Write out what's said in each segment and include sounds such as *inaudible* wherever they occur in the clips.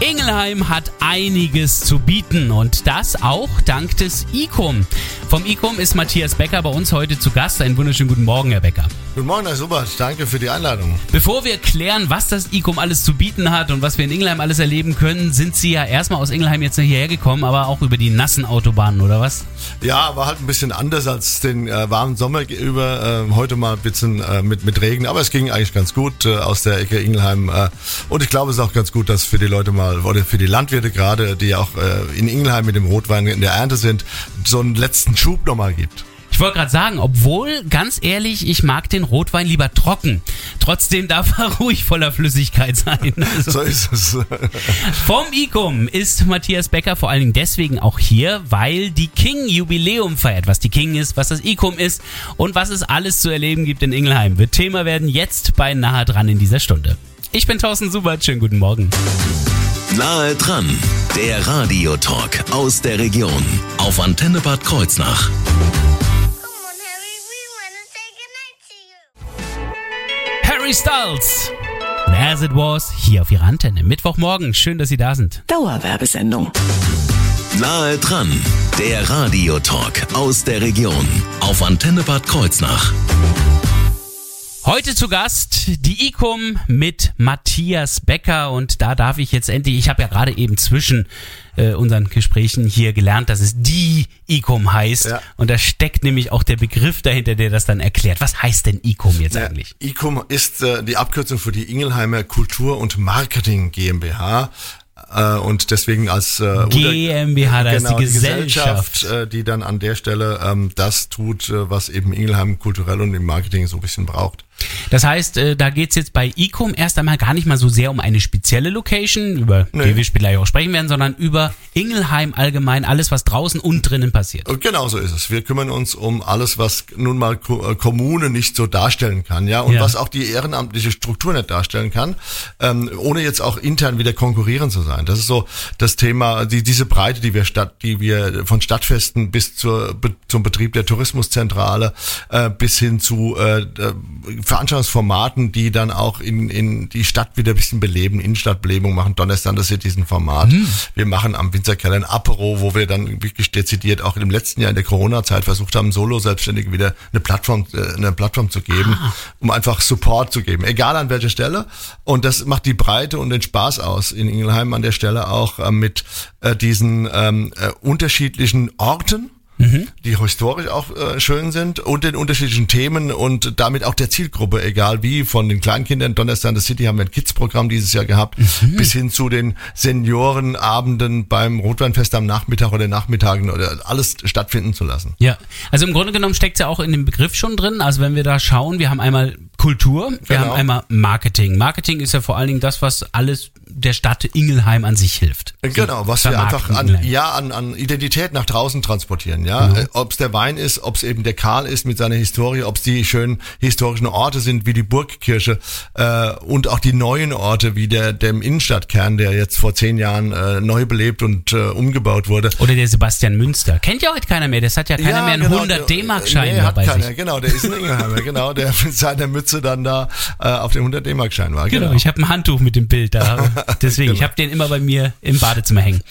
Ingelheim hat einiges zu bieten und das auch dank des ICOM. Vom ICOM ist Matthias Becker bei uns heute zu Gast. Einen wunderschönen guten Morgen, Herr Becker. Guten Morgen, Herr Subert. Danke für die Einladung. Bevor wir klären, was das ICOM alles zu bieten hat und was wir in Ingelheim alles erleben können, sind Sie ja erstmal aus Ingelheim jetzt hierher gekommen, aber auch über die nassen Autobahnen, oder was? Ja, war halt ein bisschen anders als den äh, warmen Sommer über. Äh, heute mal ein bisschen äh, mit, mit Regen, aber es ging eigentlich ganz gut äh, aus der Ecke Ingelheim. Äh, und ich glaube, es ist auch ganz gut, dass für die Leute mal, oder für die Landwirte gerade, die auch äh, in Ingelheim mit dem Rotwein in der Ernte sind, so einen letzten Schub nochmal gibt. Ich wollte gerade sagen, obwohl, ganz ehrlich, ich mag den Rotwein lieber trocken. Trotzdem darf er *laughs* ruhig voller Flüssigkeit sein. Also so ist es. *laughs* vom ICOM ist Matthias Becker vor allen Dingen deswegen auch hier, weil die King Jubiläum feiert. Was die King ist, was das ICOM ist und was es alles zu erleben gibt in Ingelheim, wird Thema werden jetzt bei Nahe dran in dieser Stunde. Ich bin Thorsten Subert, schönen guten Morgen. Nahe dran, der Radiotalk aus der Region auf Antenne Bad Kreuznach. Harry Styles. Und As It Was hier auf Ihrer Antenne. Mittwochmorgen. Schön, dass Sie da sind. Dauerwerbesendung. Nahe dran, der Radiotalk aus der Region auf Antenne Bad Kreuznach. Heute zu Gast die ICOM mit Matthias Becker und da darf ich jetzt endlich, ich habe ja gerade eben zwischen äh, unseren Gesprächen hier gelernt, dass es die ICOM heißt Ja. und da steckt nämlich auch der Begriff dahinter, der das dann erklärt. Was heißt denn ICOM jetzt Ja, eigentlich? ICOM ist äh, die Abkürzung für die Ingelheimer Kultur- und Marketing GmbH. Äh, und deswegen als äh, GmbH, da ist genau, die Gesellschaft. äh, die dann an der Stelle ähm, das tut, äh, was eben Ingelheim kulturell und im Marketing so ein bisschen braucht. Das heißt, äh, da geht's jetzt bei ICOM erst einmal gar nicht mal so sehr um eine spezielle Location, über Nee. die wir später gleich auch sprechen werden, sondern über Ingelheim allgemein, alles was draußen und drinnen passiert. Und genau so ist es. Wir kümmern uns um alles, was nun mal Ko äh, Kommune nicht so darstellen kann, ja, und Ja. was auch die ehrenamtliche Struktur nicht darstellen kann, ähm, ohne jetzt auch intern wieder konkurrieren zu sein. Das ist so das Thema, die, diese Breite, die wir statt, die wir von Stadtfesten bis zur, be, zum Betrieb der Tourismuszentrale äh, bis hin zu äh, äh, Veranstaltungsformaten, die dann auch in, in die Stadt wieder ein bisschen beleben, Innenstadtbelebung machen. Donnerstag ist diesen Format. Wir machen am Winzerkeller ein Apero, wo wir dann wirklich dezidiert auch im letzten Jahr in der Corona-Zeit versucht haben, Solo-Selbstständigen wieder eine Plattform, äh, eine Plattform zu geben, um einfach Support zu geben, egal an welcher Stelle. Und das macht die Breite und den Spaß aus in Ingelheim an der Stelle auch äh, mit äh, diesen ähm, äh, unterschiedlichen Orten die historisch auch äh, schön sind und den unterschiedlichen Themen und damit auch der Zielgruppe, egal wie, von den Kleinkindern, Donnerstag in the City haben wir ein Kids-Programm dieses Jahr gehabt, bis hin zu den Seniorenabenden beim Rotweinfest am Nachmittag oder Nachmittagen oder alles stattfinden zu lassen. Ja, also im Grunde genommen steckt's ja auch in dem Begriff schon drin. Also wenn wir da schauen, wir haben einmal Kultur, wir Genau. haben einmal Marketing. Marketing ist ja vor allen Dingen das, was alles der Stadt Ingelheim an sich hilft. Genau, was wir einfach an, Ingelheim. ja, an, an Identität nach draußen transportieren, ja. Äh, Ob es der Wein ist, ob es eben der Karl ist mit seiner Historie, ob es die schönen historischen Orte sind, wie die Burgkirche äh, und auch die neuen Orte, wie der, der Innenstadtkern, der jetzt vor zehn Jahren äh, neu belebt und äh, umgebaut wurde. Oder der Sebastian Münster. Kennt ja heute keiner mehr. Das hat ja keiner mehr einen genau, 100 der- D-Mark-Schein nee, mehr hat keiner, sich. Genau, der ist ein Ingelheimer, genau, der mit seiner Mütze dann da äh, auf dem 100 D-Mark-Schein war. Genau, ich habe ein Handtuch mit dem Bild da. *laughs* Deswegen, ich Genau. habe den immer bei mir im Badezimmer hängen.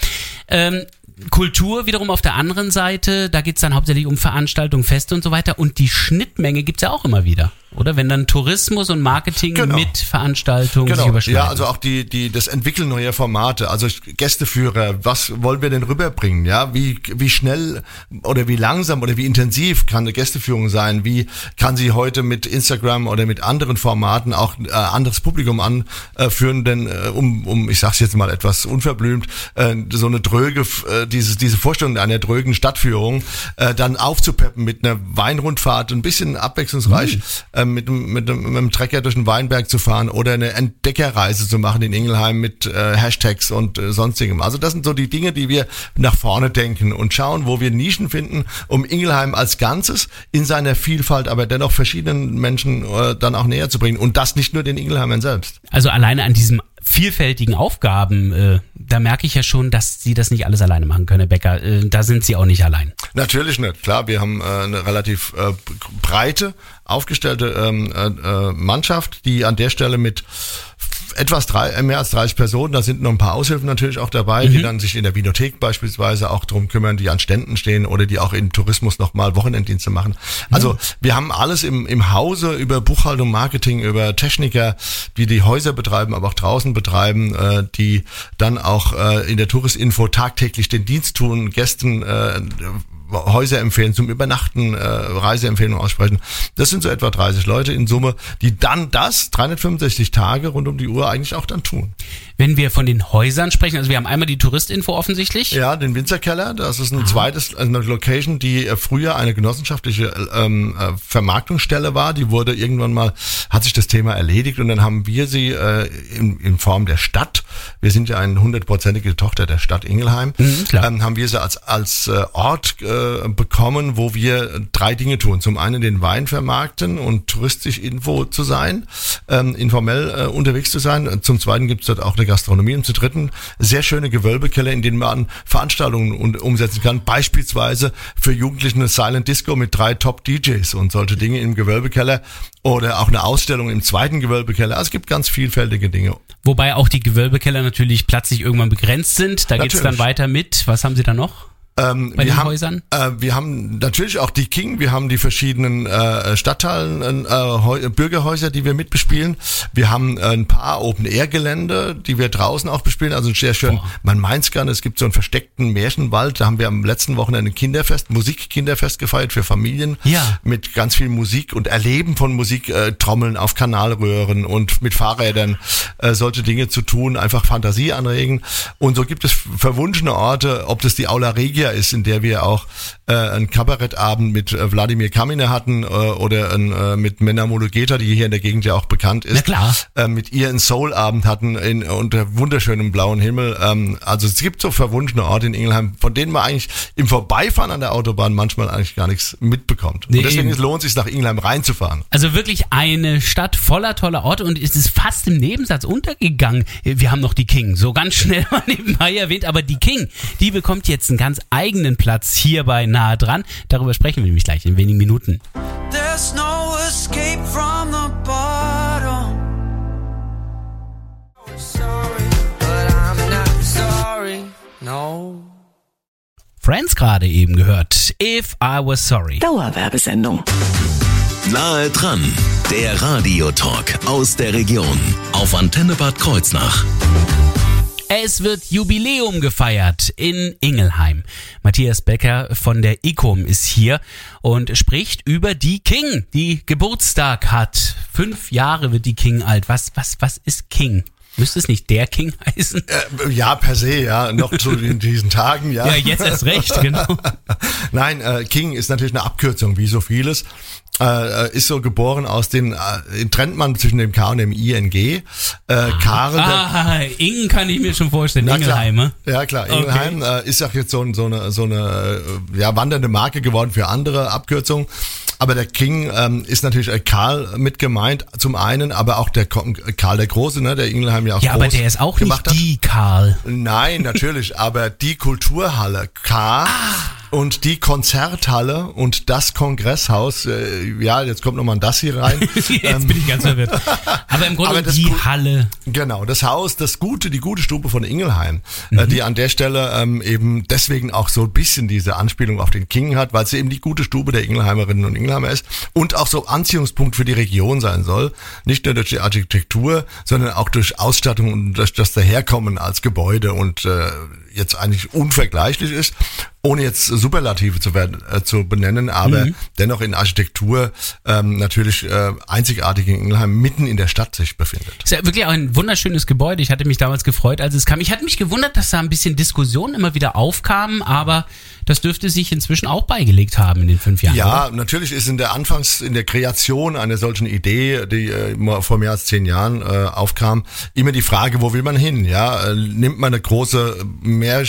Ähm, Kultur wiederum auf der anderen Seite, da geht's dann hauptsächlich um Veranstaltungen, Feste und so weiter. Und die Schnittmenge gibt's ja auch immer wieder. Oder wenn dann Tourismus und Marketing Genau. mit Veranstaltungen sich Genau, überschneiden. ja, also auch die, die, das Entwickeln neuer Formate, also Gästeführer, was wollen wir denn rüberbringen, ja, wie, wie schnell oder wie langsam oder wie intensiv kann eine Gästeführung sein, wie kann sie heute mit Instagram oder mit anderen Formaten auch äh, anderes Publikum anführen, denn äh, um, um, ich sag's jetzt mal etwas unverblümt, äh, so eine dröge, äh, diese, diese Vorstellung einer drögen Stadtführung äh, dann aufzupeppen mit einer Weinrundfahrt, ein bisschen abwechslungsreich, äh, äh, mit, mit, mit dem Trecker durch den Weinberg zu fahren oder eine Entdeckerreise zu machen in Ingelheim mit äh, Hashtags und äh, sonstigem. Also das sind so die Dinge, die wir nach vorne denken und schauen, wo wir Nischen finden, um Ingelheim als Ganzes in seiner Vielfalt, aber dennoch verschiedenen Menschen äh, dann auch näher zu bringen. Und das nicht nur den Ingelheimern selbst. Also alleine an diesem vielfältigen Aufgaben, äh, da merke ich ja schon, dass Sie das nicht alles alleine machen können, Herr Becker. Äh, da sind Sie auch nicht allein. Natürlich nicht. Klar, wir haben äh, eine relativ äh, breite, aufgestellte ähm, äh, äh, Mannschaft, die an der Stelle mit etwas drei, äh, mehr als 30 Personen, da sind noch ein paar Aushilfen natürlich auch dabei, die dann sich in der Vinothek beispielsweise auch drum kümmern, die an Ständen stehen oder die auch im Tourismus nochmal Wochenenddienste machen. Also wir haben alles im, im Hause über Buchhaltung, Marketing, über Techniker, die die Häuser betreiben, aber auch draußen betreiben, äh, die dann auch äh, in der Touristinfo tagtäglich den Dienst tun, Gästen äh, Häuser empfehlen zum Übernachten, äh, Reiseempfehlungen aussprechen. Das sind so etwa 30 Leute in Summe, die dann das 365 Tage rund um die Uhr eigentlich auch dann tun. Wenn wir von den Häusern sprechen, also wir haben einmal die Touristinfo offensichtlich. Ja, den Winzerkeller, das ist ein zweites, also eine Location, die äh, früher eine genossenschaftliche ähm, äh, Vermarktungsstelle war. Die wurde irgendwann mal, hat sich das Thema erledigt und dann haben wir sie äh, in, in Form der Stadt, wir sind ja eine hundertprozentige Tochter der Stadt Ingelheim, Mhm, ähm, haben wir sie als, als äh, Ort äh, bekommen, wo wir drei Dinge tun. Zum einen den Wein vermarkten und touristisch Info zu sein, ähm, informell äh, unterwegs zu sein. Zum zweiten gibt es dort auch eine Gastronomie und zum dritten sehr schöne Gewölbekeller, in denen man Veranstaltungen un- umsetzen kann. Beispielsweise für Jugendliche eine Silent Disco mit drei Top-DJs und solche Dinge im Gewölbekeller oder auch eine Ausstellung im zweiten Gewölbekeller. Also es gibt ganz vielfältige Dinge. Wobei auch die Gewölbekeller natürlich platzig irgendwann begrenzt sind. Da geht's dann Natürlich. weiter mit. Was haben Sie da noch? Ähm, Bei wir den haben, Häusern? Äh, wir haben natürlich auch die King, wir haben die verschiedenen äh, Stadtteilen, äh, Bürgerhäuser, die wir mitbespielen. Wir haben äh, ein paar Open-Air-Gelände, die wir draußen auch bespielen. Also sehr schön, man meint's gerne, es gibt so einen versteckten Märchenwald. Da haben wir am letzten Wochenende ein Kinderfest, Musik-Kinderfest gefeiert für Familien. Ja. Mit ganz viel Musik und Erleben von Musik, äh, Trommeln auf Kanalröhren und mit Fahrrädern äh, solche Dinge zu tun, einfach Fantasie anregen. Und so gibt es verwunschene Orte, ob das die Aula Regia ist, in der wir auch äh, einen Kabarettabend mit äh, Wladimir Kaminer hatten äh, oder ein, äh, mit Mena Mulugeta, die hier in der Gegend ja auch bekannt ist. Na klar. Äh, mit ihr einen Soul-Abend hatten in, unter wunderschönem blauen Himmel. Ähm, also es gibt so verwunschene Orte in Ingelheim, von denen man eigentlich im Vorbeifahren an der Autobahn manchmal eigentlich gar nichts mitbekommt. Nee, Und deswegen eben. lohnt es sich nach Ingelheim reinzufahren. Also wirklich eine Stadt voller toller Orte und es ist fast im Nebensatz untergegangen. Wir haben noch die King, so ganz schnell *laughs* mal nebenbei erwähnt, aber die King, die bekommt jetzt einen ganz eigenen Platz hier bei Nahe dran. Darüber sprechen wir nämlich gleich in wenigen Minuten. There's no escape from the bottom. Sorry, but I'm not sorry. No. Friends gerade eben gehört. If I was sorry. Dauerwerbesendung. Nahe dran, der Radiotalk aus der Region auf Antenne Bad Kreuznach. Es wird Jubiläum gefeiert in Ingelheim. Matthias Becker von der ICOM ist hier und spricht über die King, die Geburtstag hat. Fünf Jahre wird die King alt. Was, was, was ist King? Müsste es nicht der King heißen? Äh, ja, per se, ja, noch zu *laughs* in diesen Tagen, ja. Ja, jetzt erst recht, genau. *laughs* Nein, äh, King ist natürlich eine Abkürzung, wie so vieles. Äh, ist so geboren aus den, äh, trennt man zwischen dem K und dem ING. Äh, Karl, der, Ah, Ingen kann ich mir schon vorstellen. Na klar. Ingelheime. Ja klar, Ingelheim äh, ist auch jetzt so, so eine, so eine äh, ja, wandernde Marke geworden für andere Abkürzungen. Aber der King ähm, ist natürlich äh, Karl mit gemeint, zum einen, aber auch der Karl der Große, ne, der Ingelheim ja auch Ja, aber der ist auch nicht hat. die Karl. Nein, natürlich, aber die Kulturhalle K und die Konzerthalle und das Kongresshaus, äh, ja, jetzt kommt nochmal das hier rein. *laughs* Jetzt bin ich ganz verwirrt. Aber im Grunde aber die Cool- Halle. Genau, das Haus, das gute, die gute Stube von Ingelheim, äh, die an der Stelle ähm, eben deswegen auch so ein bisschen diese Anspielung auf den King hat, weil sie eben die gute Stube der Ingelheimerinnen und Ingelheimer ist und auch so Anziehungspunkt für die Region sein soll. Nicht nur durch die Architektur, sondern auch durch Ausstattung und durch das Daherkommen als Gebäude und äh, jetzt eigentlich unvergleichlich ist, ohne jetzt Superlative zu werden äh, zu benennen, aber Mhm. dennoch in Architektur ähm, natürlich äh, einzigartig in Ingelheim mitten in der Stadt sich befindet. Ist ja wirklich auch ein wunderschönes Gebäude. Ich hatte mich damals gefreut, als es kam. Ich hatte mich gewundert, dass da ein bisschen Diskussion immer wieder aufkamen, aber das dürfte sich inzwischen auch beigelegt haben in den fünf Jahren. Ja, oder? natürlich ist in der Anfangs, in der Kreation einer solchen Idee, die äh, vor mehr als zehn Jahren äh, aufkam, immer die Frage, wo will man hin? Ja, äh, nimmt man eine große, mehr,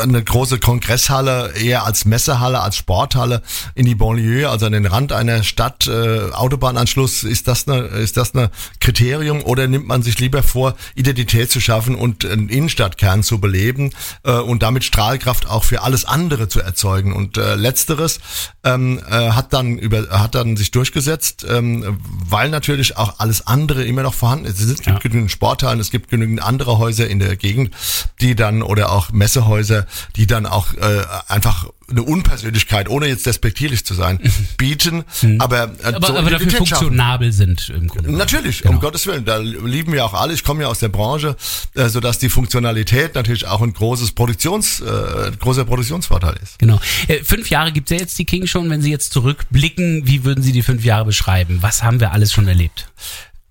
eine große Kongresshalle eher als Messehalle, als Sporthalle in die Banlieue, also an den Rand einer Stadt, äh, Autobahnanschluss, ist das eine, ist das eine Kriterium oder nimmt man sich lieber vor, Identität zu schaffen und einen Innenstadtkern zu beleben äh, und damit Strahlkraft auch für alles andere zu erzeugen? Und äh, letzteres ähm, äh, hat dann über hat dann sich durchgesetzt, ähm, weil natürlich auch alles andere immer noch vorhanden ist. Es gibt Ja. genügend Sporthallen, es gibt genügend andere Häuser in der Gegend, die dann oder auch Messehäuser, die dann auch äh, einfach eine Unpersönlichkeit, ohne jetzt despektierlich zu sein, *laughs* bieten, aber, äh, aber, so aber dafür funktionabel sind im Grunde. Natürlich, Genau. um Gottes Willen, da lieben wir auch alle. Ich komme ja aus der Branche, äh, sodass die Funktionalität natürlich auch ein großes Produktions, äh, großer Produktionsvorteil ist. Genau. Äh, fünf Jahre gibt's ja jetzt die King schon. Wenn Sie jetzt zurückblicken, wie würden Sie die fünf Jahre beschreiben? Was haben wir alles schon erlebt?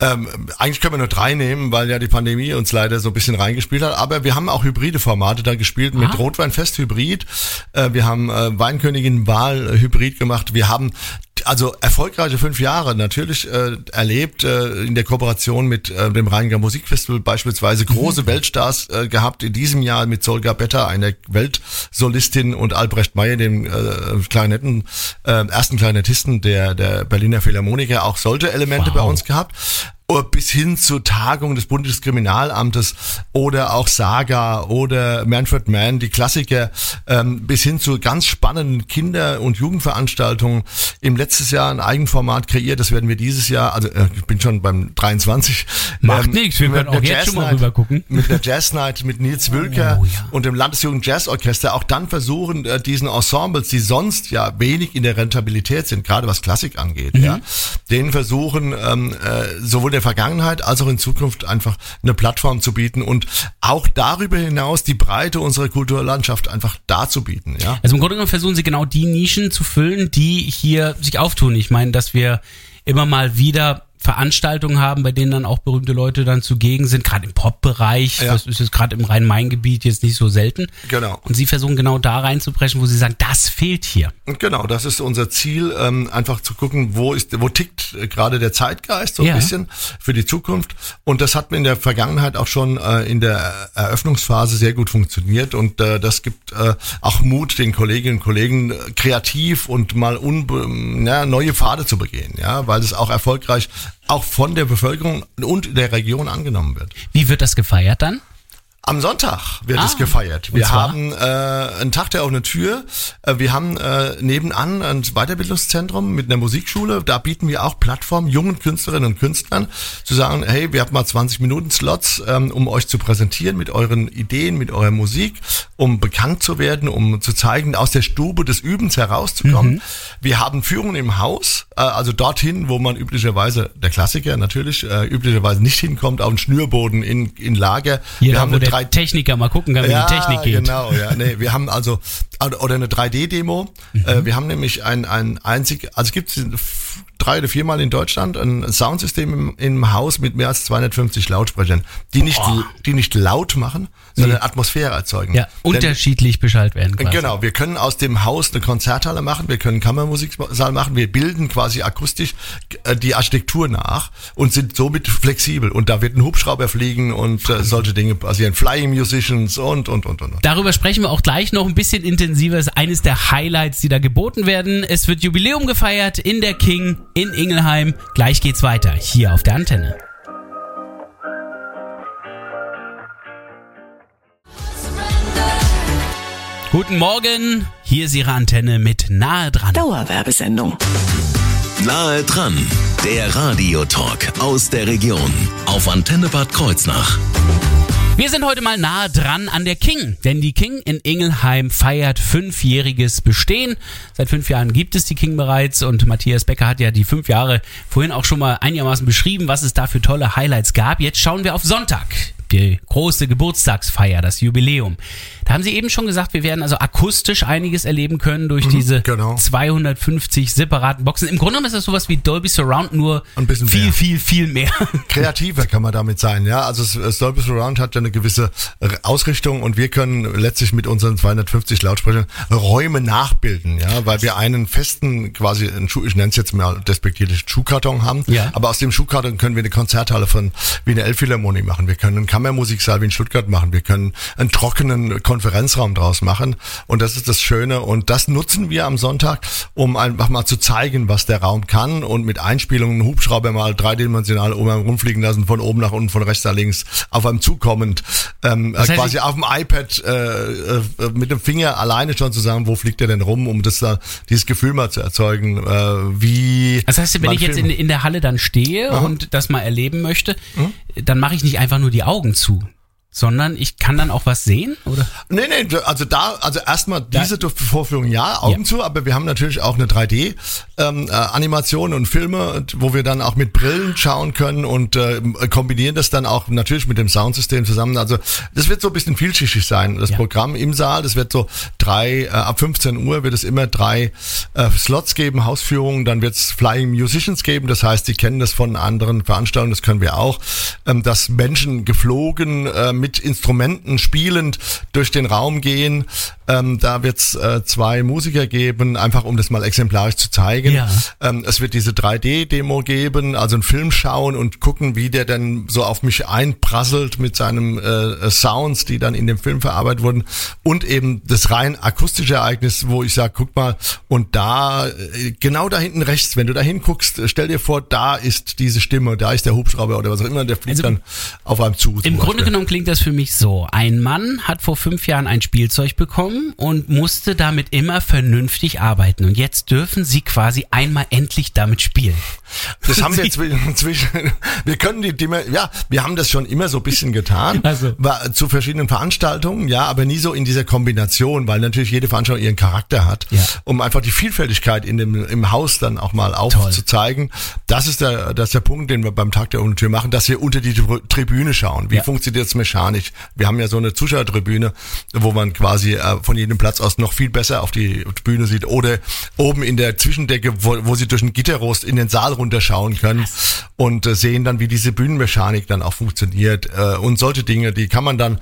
Ähm, eigentlich können wir nur drei nehmen, weil ja die Pandemie uns leider so ein bisschen reingespielt hat. Aber wir haben auch hybride Formate da gespielt mit Ah. Rotweinfest Hybrid. Äh, wir haben äh, Weinkönigin Wahl Hybrid gemacht. Wir haben also erfolgreiche fünf Jahre natürlich äh, erlebt äh, in der Kooperation mit äh, dem Rheiniger Musikfestival beispielsweise große Weltstars äh, gehabt. In diesem Jahr mit Solga Better, einer Weltsolistin und Albrecht Meyer, dem äh, Klarinetten, äh, ersten Klarinettisten der, der Berliner Philharmoniker, auch solche Elemente Wow. bei uns gehabt. Bis hin zur Tagung des Bundeskriminalamtes oder auch Saga oder Manfred Mann, die Klassiker, ähm, bis hin zu ganz spannenden Kinder- und Jugendveranstaltungen. Im letztes Jahr ein Eigenformat kreiert, das werden wir dieses Jahr, also äh, ich bin schon beim 23. Macht nichts, wir können auch jetzt schon mal rüber gucken. Mit der Jazz Night mit Nils Wülker Oh, ja. und dem Landesjugend Jazzorchester auch dann versuchen, äh, diesen Ensembles, die sonst ja wenig in der Rentabilität sind, gerade was Klassik angeht, Mhm. ja, denen versuchen, ähm, äh, sowohl der Vergangenheit als auch in Zukunft einfach eine Plattform zu bieten und auch darüber hinaus die Breite unserer Kulturlandschaft einfach darzubieten, ja. Also im Grunde genommen versuchen sie genau die Nischen zu füllen, die hier sich auftun. Ich meine, dass wir immer mal wieder Veranstaltungen haben, bei denen dann auch berühmte Leute dann zugegen sind, gerade im Pop-Bereich. Ja. Das ist jetzt gerade im Rhein-Main-Gebiet jetzt nicht so selten. Genau. Und sie versuchen genau da reinzubrechen, wo sie sagen, das fehlt hier. Und Genau, das ist unser Ziel, ähm, einfach zu gucken, wo ist, wo tickt äh, gerade der Zeitgeist so ein Ja. bisschen für die Zukunft. Und das hat in der Vergangenheit auch schon äh, in der Eröffnungsphase sehr gut funktioniert. Und äh, das gibt äh, auch Mut, den Kolleginnen und Kollegen äh, kreativ und mal unbe ja, neue Pfade zu begehen, ja, weil es auch erfolgreich auch von der Bevölkerung und der Region angenommen wird. Wie wird das gefeiert dann? Am Sonntag wird Ah, es gefeiert. Wir haben äh, einen Tag der offenen Tür. Äh, wir haben äh, nebenan ein Weiterbildungszentrum mit einer Musikschule. Da bieten wir auch Plattformen jungen Künstlerinnen und Künstlern zu sagen, hey, wir haben mal 20 Minuten Slots, ähm, um euch zu präsentieren mit euren Ideen, mit eurer Musik, um bekannt zu werden, um zu zeigen, aus der Stube des Übens herauszukommen. Wir haben Führungen im Haus, äh, also dorthin, wo man üblicherweise, der Klassiker natürlich, äh, üblicherweise nicht hinkommt, auf den Schnürboden in, in Lager. Hier, wir haben eine drei Techniker mal gucken kann, wie die Technik geht. Genau, ja. Nee, wir haben also oder eine 3D-Demo. Mhm. Äh, wir haben nämlich ein, ein einzig, also es gibt drei oder viermal in Deutschland ein Soundsystem im, im Haus mit mehr als 250 Lautsprechern, die nicht, die nicht laut machen, sondern Atmosphäre erzeugen. Ja, Denn- unterschiedlich beschallt werden quasi. Genau, wir können aus dem Haus eine Konzerthalle machen, wir können Kammermusiksaal machen, wir bilden quasi akustisch äh, die Architektur nach und sind somit flexibel. Und da wird ein Hubschrauber fliegen und äh, solche Dinge passieren. Flying Musicians und, und, und. und. Darüber sprechen wir auch gleich noch ein bisschen intensiver. Das ist eines der Highlights, die da geboten werden. Es wird Jubiläum gefeiert in der King in Ingelheim. Gleich geht's weiter hier auf der Antenne. Guten Morgen, hier ist Ihre Antenne mit nahe dran. Dauerwerbesendung. Nahe dran, der Radiotalk aus der Region auf Antenne Bad Kreuznach. Wir sind heute mal nahe dran an der King, denn die King in Ingelheim feiert fünfjähriges Bestehen. Seit fünf Jahren gibt es die King bereits und Matthias Becker hat ja die fünf Jahre vorhin auch schon mal einigermaßen beschrieben, was es da für tolle Highlights gab. Jetzt schauen wir auf Sonntag. Die große Geburtstagsfeier, das Jubiläum. Da haben Sie eben schon gesagt, wir werden also akustisch einiges erleben können durch diese genau. 250 separaten Boxen. Im Grunde genommen ist das sowas wie Dolby Surround, nur Ein bisschen viel, mehr. viel, viel mehr. *laughs* kreativer kann man damit sein, ja. Also das- Dolby Surround hat ja eine gewisse Ausrichtung und wir können letztlich mit unseren 250 Lautsprechern Räume nachbilden, ja, weil wir einen festen, quasi, einen Schuh, ich nenne es jetzt mal despektierlich Schuhkarton haben, Ja. aber aus dem Schuhkarton können wir eine Konzerthalle von wie eine Elbphilharmonie machen, wir können einen Kammermusiksaal wie in Stuttgart machen, wir können einen trockenen Konferenzraum draus machen. Und das ist das Schöne. Und das nutzen wir am Sonntag, um einfach mal zu zeigen, was der Raum kann und mit Einspielungen Hubschrauber mal dreidimensional einen rumfliegen lassen, von oben nach unten, von rechts nach links, auf einem zukommend, ähm, Das heißt, quasi auf dem iPad äh, äh, mit dem Finger alleine schon zu sagen, wo fliegt der denn rum, um das da, dieses Gefühl mal zu erzeugen, äh, wie Das heißt, wenn ich jetzt in, in der Halle dann stehe und das mal erleben möchte, Mhm. Dann mache ich nicht einfach nur die Augen zu, sondern ich kann dann auch was sehen, oder? Nee, nee, also da, also erstmal diese Vorführung ja, Augen Ja. zu, aber wir haben natürlich auch eine 3D ähm, äh, Animation und Filme, wo wir dann auch mit Brillen schauen können und äh, kombinieren das dann auch natürlich mit dem Soundsystem zusammen. Also das wird so ein bisschen vielschichtig sein, das Ja. Programm im Saal. Das wird so drei, äh, ab 15 Uhr wird es immer drei äh, Slots geben, Hausführungen, dann wird es Flying Musicians geben, das heißt, die kennen das von anderen Veranstaltungen, das können wir auch, ähm, dass Menschen geflogen äh, mit Instrumenten spielend durch den Raum gehen. Ähm, da wird es äh, zwei Musiker geben, einfach um das mal exemplarisch zu zeigen. Ja. Ähm, es wird diese 3D-Demo geben, also einen Film schauen und gucken, wie der denn so auf mich einprasselt mit seinen äh, Sounds, die dann in dem Film verarbeitet wurden. Und eben das rein akustische Ereignis, wo ich sage, guck mal, und da, äh, genau da hinten rechts, wenn du da hinguckst, stell dir vor, da ist diese Stimme, da ist der Hubschrauber oder was auch immer, der fliegt Also dann auf einem zu. Im Grunde Beispiel. genommen klingt das für mich so. Ein Mann hat vor fünf Jahren ein Spielzeug bekommen und musste damit immer vernünftig arbeiten. Und jetzt dürfen sie quasi einmal endlich damit spielen. Das haben wir *laughs* zwischen, zwischen wir können die Dinge, ja, wir haben das schon immer so ein bisschen getan, Also. zu verschiedenen Veranstaltungen, ja, aber nie so in dieser Kombination, weil natürlich jede Veranstaltung ihren Charakter hat, Ja. um einfach die Vielfältigkeit in dem, im Haus dann auch mal aufzuzeigen. Das ist der, das ist der Punkt, den wir beim Tag der offenen Tür machen, dass wir unter die Tri- Tribüne schauen. Wie Ja. funktioniert es mechanisch? Wir haben ja so eine Zuschauertribüne, wo man quasi äh, von jedem Platz aus noch viel besser auf die Bühne sieht oder oben in der Zwischendecke, wo, wo sie durch ein Gitterrost in den Saal runterschauen können und äh, sehen dann, wie diese Bühnenmechanik dann auch funktioniert äh, und solche Dinge, die kann man dann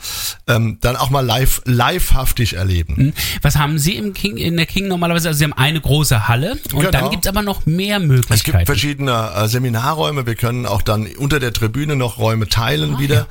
ähm, dann auch mal live livehaftig erleben. Was haben Sie im King, in der King normalerweise? Also Sie haben eine große Halle und Genau. dann gibt's aber noch mehr Es gibt Möglichkeiten. verschiedene äh, Seminarräume. Wir können auch dann unter der Tribüne noch Räume teilen wieder,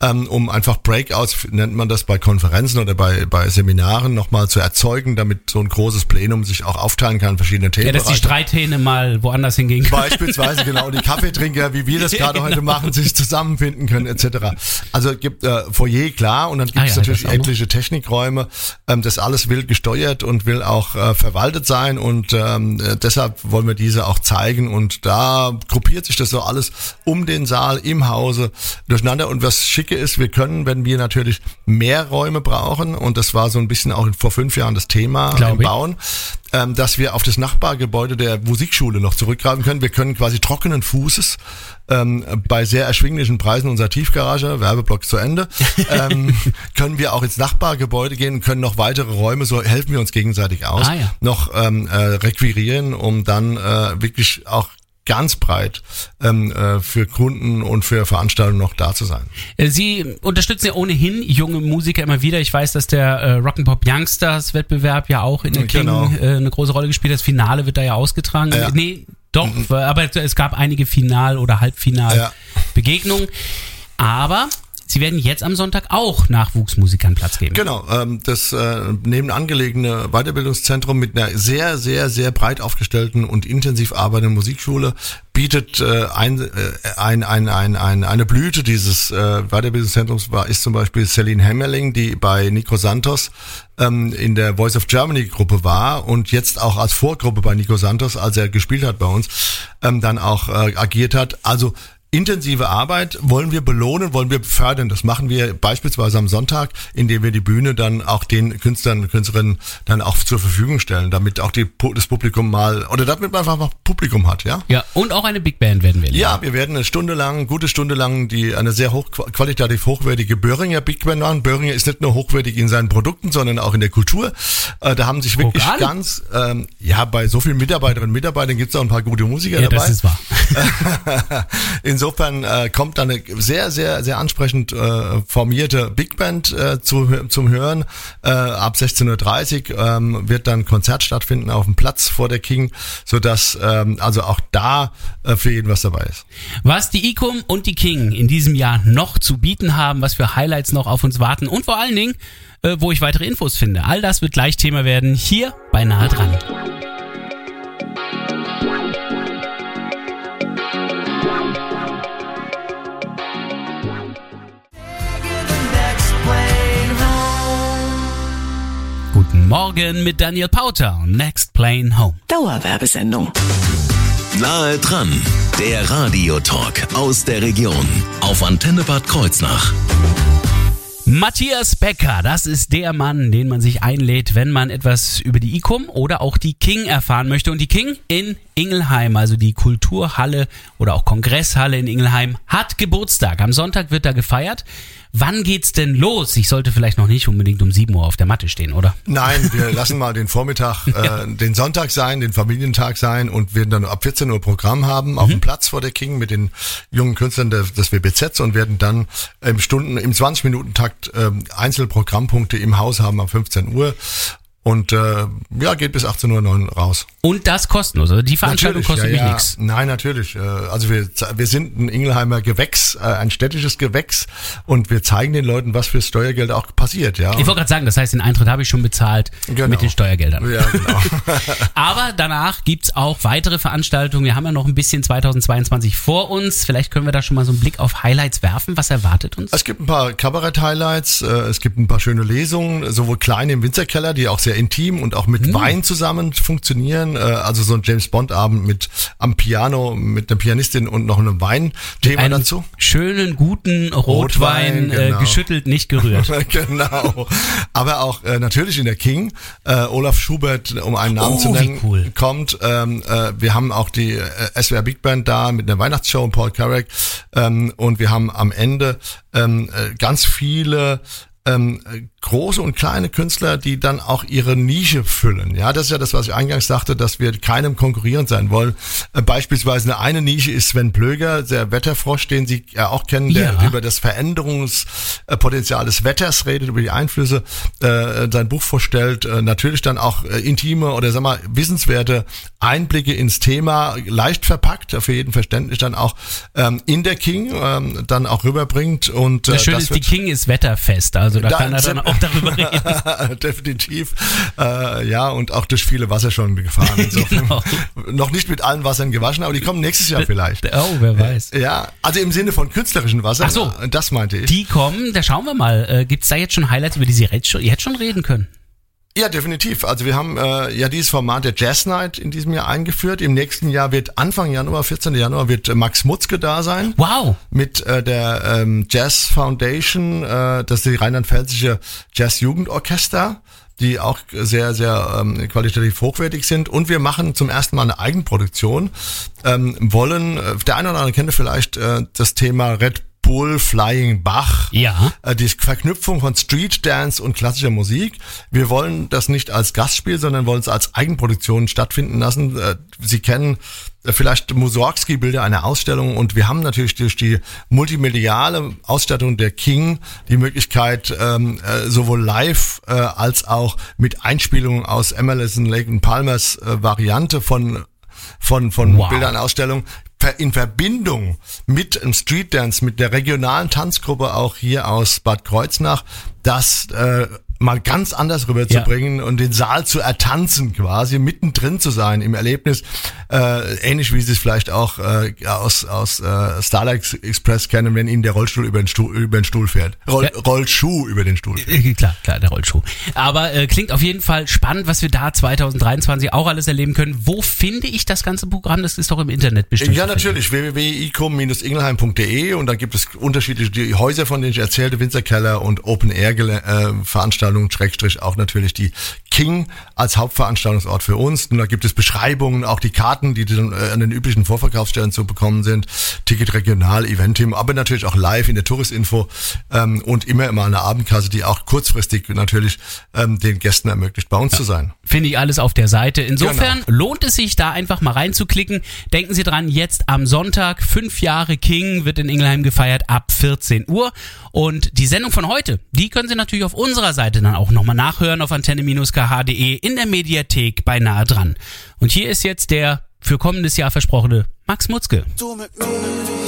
ähm, um einfach Breakouts, nennt man das bei Konferenzen oder bei, bei Seminaren, nochmal zu erzeugen, damit so ein großes Plenum sich auch aufteilen kann, verschiedene ja, dass die. Streithähne mal woanders hingehen können. Beispielsweise genau die Kaffeetrinker, wie wir das *laughs* gerade genau. heute machen, sich zusammenfinden können etc. Also es gibt äh, Foyer klar und dann gibt Ah, es ja, natürlich etliche Technikräume. Ähm, das alles will gesteuert und will auch äh, verwaltet sein und ähm, äh, deshalb wollen wir diese auch zeigen und da gruppiert sich das so alles um den Saal im Hause durcheinander und was schicke ist, wir können, wenn wir natürlich mehr Räume brauchen und das war so ein bisschen auch vor fünf Jahren das Thema im. Bauen, ähm, dass wir auf das Nachbargebäude der Musikschule noch zurückgreifen können. Wir können quasi trockenen Fußes ähm, bei sehr erschwinglichen Preisen unserer Tiefgarage, Werbeblock zu Ende, *laughs* ähm, können wir auch ins Nachbargebäude gehen können noch weitere Räume, so helfen wir uns gegenseitig aus, Ah, ja. noch ähm, äh, requirieren, um dann äh, wirklich auch ganz breit ähm, äh, für Kunden und für Veranstaltungen noch da zu sein. Äh, Sie unterstützen ja ohnehin junge Musiker immer wieder. Ich weiß, dass der äh, Rock'n'Pop Youngsters Wettbewerb ja auch in der King Genau. äh, eine große Rolle gespielt hat. Das Finale wird da ja ausgetragen. Ja. Mhm. Nee, doch, aber es gab einige Final- oder Ja. Halbfinal-Begegnungen. Aber Sie werden jetzt am Sonntag auch Nachwuchsmusikern Platz geben. Genau, ähm, das äh, nebenangelegene Weiterbildungszentrum mit einer sehr, sehr, sehr breit aufgestellten und intensiv arbeitenden Musikschule bietet äh, ein, äh, ein, ein, ein, ein, eine Blüte dieses äh, Weiterbildungszentrums war, ist zum Beispiel Celine Hemmerling, die bei Nico Santos ähm, in der Voice of Germany Gruppe war und jetzt auch als Vorgruppe bei Nico Santos, als er gespielt hat bei uns, ähm, dann auch äh, agiert hat. Also intensive Arbeit wollen wir belohnen, wollen wir fördern. Das machen wir beispielsweise am Sonntag, indem wir die Bühne dann auch den Künstlern und Künstlerinnen dann auch zur Verfügung stellen, damit auch die, das Publikum mal, oder damit man einfach Publikum hat, ja? Ja, und auch eine Big Band werden wir erleben. Ja, wir werden eine Stunde lang, gute Stunde lang, die eine sehr hoch, qualitativ hochwertige Böhringer Big Band machen. Böhringer ist nicht nur hochwertig in seinen Produkten, sondern auch in der Kultur. Äh, da haben sich wirklich Guck an. ganz, ähm, ja, bei so vielen Mitarbeiterinnen und Mitarbeitern gibt es auch ein paar gute Musiker Ja, dabei. das ist wahr. *laughs* *laughs* Insofern äh, kommt da eine sehr, sehr, sehr ansprechend äh, formierte Big Band äh, zu, zum Hören. Äh, ab 16.30 Uhr ähm, wird dann Konzert stattfinden auf dem Platz vor der King, sodass ähm, also auch da äh, für jeden was dabei ist. Was die ICOM und die King in diesem Jahr noch zu bieten haben, was für Highlights noch auf uns warten und vor allen Dingen, äh, wo ich weitere Infos finde. All das wird gleich Thema werden hier bei Nahe dran. Morgen mit Daniel Pauter Next Plane Home. Dauerwerbesendung. Nahe dran, der Radiotalk aus der Region auf Antenne Bad Kreuznach. Matthias Becker, das ist der Mann, den man sich einlädt, wenn man etwas über die ICOM oder auch die King erfahren möchte. Und die King in Ingelheim, also die Kulturhalle oder auch Kongresshalle in Ingelheim, hat Geburtstag. Am Sonntag wird da gefeiert. Wann geht's denn los? Ich sollte vielleicht noch nicht unbedingt um 7 Uhr auf der Matte stehen, oder? Nein, *laughs* wir lassen mal den Vormittag, *laughs* äh, den Sonntag sein, den Familientag sein und werden dann ab 14 Uhr Programm haben auf dem Platz vor der King mit den jungen Künstlern des, WBZ und werden dann im Stunden, im 20-Minuten-Takt ähm, Einzelprogrammpunkte im Haus haben ab 15 Uhr. Und äh, ja, geht bis 18.09 Uhr raus. Und das kostenlos. Also die Veranstaltung Natürlich, kostet ja, mich ja. nichts. Nein, natürlich. Äh, Also wir, wir sind ein Ingelheimer Gewächs, äh, ein städtisches Gewächs und wir zeigen den Leuten, was für Steuergeld auch passiert. Ja, Ich wollte gerade sagen, das heißt, den Eintritt habe ich schon bezahlt Genau. mit den Steuergeldern. ja genau. *laughs* Aber danach gibt's auch weitere Veranstaltungen. Wir haben ja noch ein bisschen 2022 vor uns. Vielleicht können wir da schon mal so einen Blick auf Highlights werfen. Was erwartet uns? Es gibt ein paar Kabarett-Highlights, äh, es gibt ein paar schöne Lesungen, sowohl kleine im Winzerkeller, die auch sehr intim und auch mit Wein zusammen funktionieren. Äh, also so ein James Bond-Abend mit am Piano, mit einer Pianistin und noch einem Weinthema dazu. schönen, guten Rotwein, Rotwein, genau. äh, geschüttelt, nicht gerührt. *laughs* genau. Aber auch äh, natürlich in der King, äh, Olaf Schubert, um einen Namen Oh, zu nennen, cool. kommt. Ähm, äh, wir haben auch die äh, SWR Big Band da mit einer Weihnachtsshow, Paul Carrack. Ähm, und wir haben am Ende ähm, äh, ganz viele ähm, äh, große und kleine Künstler, die dann auch ihre Nische füllen. Ja, das ist ja das, was ich eingangs sagte, dass wir keinem konkurrierend sein wollen. Äh, beispielsweise eine, eine Nische ist Sven Plöger, der Wetterfrosch, den Sie ja auch kennen, der Ja. über das Veränderungspotenzial des Wetters redet, über die Einflüsse, äh, sein Buch vorstellt, äh, natürlich dann auch äh, intime oder sag mal wissenswerte Einblicke ins Thema, leicht verpackt, für jeden verständlich dann auch ähm, in der King ähm, dann auch rüberbringt und äh, Das Schöne ist, die King ist wetterfest. Also da, Da- kann er dann auch darüber reden. *laughs* Definitiv. Äh, ja, und auch durch viele Wasser schon gefahren. *laughs* Genau. Noch nicht mit allen Wassern gewaschen, aber die kommen nächstes Jahr vielleicht. Oh, wer weiß. Ja, also im Sinne von künstlerischen Wasser. Ach so. Das meinte ich. Die kommen, da schauen wir mal. Äh, gibt's da jetzt schon Highlights, über die Sie jetzt schon reden können? Ja, definitiv. Also wir haben äh, ja dieses Format der Jazz Night in diesem Jahr eingeführt. Im nächsten Jahr wird Anfang Januar, 14. Januar, wird äh, Max Mutzke da sein. Wow. Mit äh, der ähm, Jazz Foundation, äh, das ist die rheinland-pfälzische Jazz-Jugendorchester, die auch sehr, sehr ähm, qualitativ hochwertig sind. Und wir machen zum ersten Mal eine Eigenproduktion. Ähm, wollen, äh, der eine oder andere kennt vielleicht äh, das Thema Red Bull Flying Bach. Ja. Äh, die Verknüpfung von Street Dance und klassischer Musik. Wir wollen das nicht als Gastspiel, sondern wollen es als Eigenproduktion stattfinden lassen. Äh, Sie kennen äh, vielleicht Mussorgsky-Bilder einer Ausstellung und wir haben natürlich durch die multimediale Ausstattung der King die Möglichkeit, ähm, äh, sowohl live äh, als auch mit Einspielungen aus Emerson, Lake und Palmers äh, Variante von von, von Wow. Bildern Ausstellung ver- in Verbindung mit dem Street Dance, mit der regionalen Tanzgruppe auch hier aus Bad Kreuznach, das äh, mal ganz anders rüberzubringen und den Saal zu ertanzen quasi, mittendrin zu sein im Erlebnis, äh, ähnlich wie Sie es vielleicht auch äh, aus, aus äh, Starlight Express kennen, wenn Ihnen der Rollstuhl über den Stuhl, über den Stuhl fährt. Roll, Ja. Rollschuh über den Stuhl. fährt. Äh, Klar, klar, der Rollschuh. Aber äh, klingt auf jeden Fall spannend, was wir da 2023 auch alles erleben können. Wo finde ich das ganze Programm? Das ist doch im Internet bestimmt. Ja, natürlich. www.icom-ingelheim.de und da gibt es unterschiedliche die Häuser, von denen ich erzählte, Winzerkeller und Open Air äh, Veranstaltungen, Schrägstrich auch natürlich die King als Hauptveranstaltungsort für uns. Und da gibt es Beschreibungen, auch die Karten, die dann äh, an den üblichen Vorverkaufsstellen zu bekommen sind. Ticket regional, Event-Team, aber natürlich auch live in der Touristinfo ähm, und immer immer eine Abendkasse, die auch kurzfristig natürlich ähm, den Gästen ermöglicht, bei uns zu sein. Finde ich alles auf der Seite. Insofern Genau. lohnt es sich da einfach mal reinzuklicken. Denken Sie dran, jetzt am Sonntag, fünf Jahre King wird in Ingelheim gefeiert ab 14 Uhr. Und die Sendung von heute, die können Sie natürlich auf unserer Seite dann auch nochmal nachhören auf antenne-kh.de in der Mediathek bei nahe dran. Und hier ist jetzt der für kommendes Jahr versprochene Max Mutzke. Du mit mir.